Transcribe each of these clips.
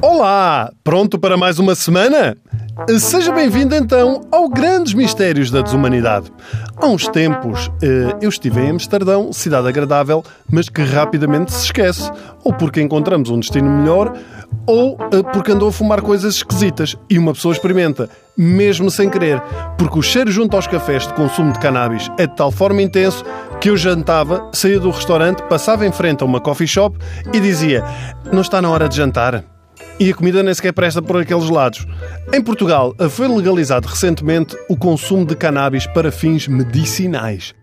Olá! Pronto para mais uma semana? Seja bem-vindo então ao Grandes Mistérios da Desumanidade. Há uns tempos eh, eu estive em Amsterdão, cidade agradável, mas que rapidamente se esquece. Ou porque encontramos um destino melhor, ou eh, porque andou a fumar coisas esquisitas. E uma pessoa experimenta, mesmo sem querer, porque o cheiro junto aos cafés de consumo de cannabis é de tal forma intenso que eu jantava, saía do restaurante, passava em frente a uma coffee shop e dizia: Não está na hora de jantar? e a comida nem sequer presta por aqueles lados. Em Portugal, foi legalizado recentemente o consumo de cannabis para fins medicinais.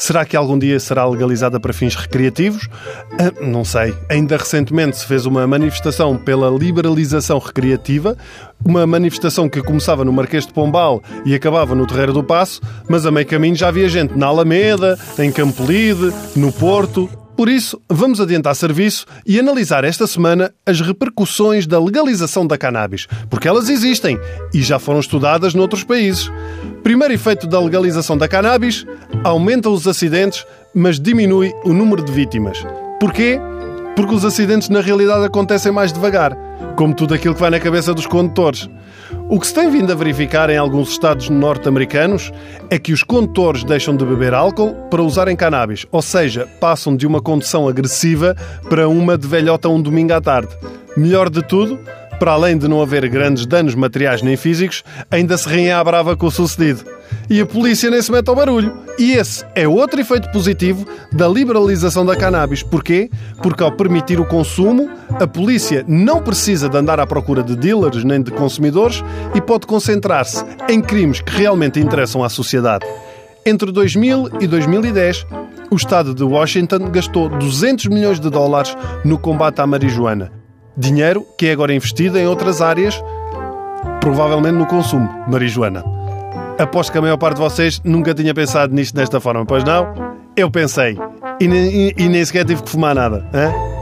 Será que algum dia será legalizada para fins recreativos? Ah, não sei. Ainda recentemente se fez uma manifestação pela liberalização recreativa, uma manifestação que começava no Marquês de Pombal e acabava no Terreiro do Passo, mas a meio caminho já havia gente na Alameda, em Campolide, no Porto. Por isso, vamos adiantar serviço e analisar esta semana as repercussões da legalização da cannabis, porque elas existem e já foram estudadas noutros países. Primeiro efeito da legalização da cannabis: aumenta os acidentes, mas diminui o número de vítimas. Porquê? Porque os acidentes na realidade acontecem mais devagar, como tudo aquilo que vai na cabeça dos condutores. O que se tem vindo a verificar em alguns estados norte-americanos é que os condutores deixam de beber álcool para usarem cannabis, ou seja, passam de uma condução agressiva para uma de velhota um domingo à tarde. Melhor de tudo, para além de não haver grandes danos materiais nem físicos, ainda se riem à brava com o sucedido. E a polícia nem se mete ao barulho. E esse é outro efeito positivo da liberalização da cannabis. Porquê? Porque ao permitir o consumo, a polícia não precisa de andar à procura de dealers nem de consumidores e pode concentrar-se em crimes que realmente interessam à sociedade. Entre 2000 e 2010, o estado de Washington gastou 200 milhões de dólares no combate à marijuana. Dinheiro que é agora investido em outras áreas, provavelmente no consumo marijuana. Aposto que a maior parte de vocês nunca tinha pensado nisto desta forma, pois não? Eu pensei. E, nem, e nem sequer tive que fumar nada. Hein?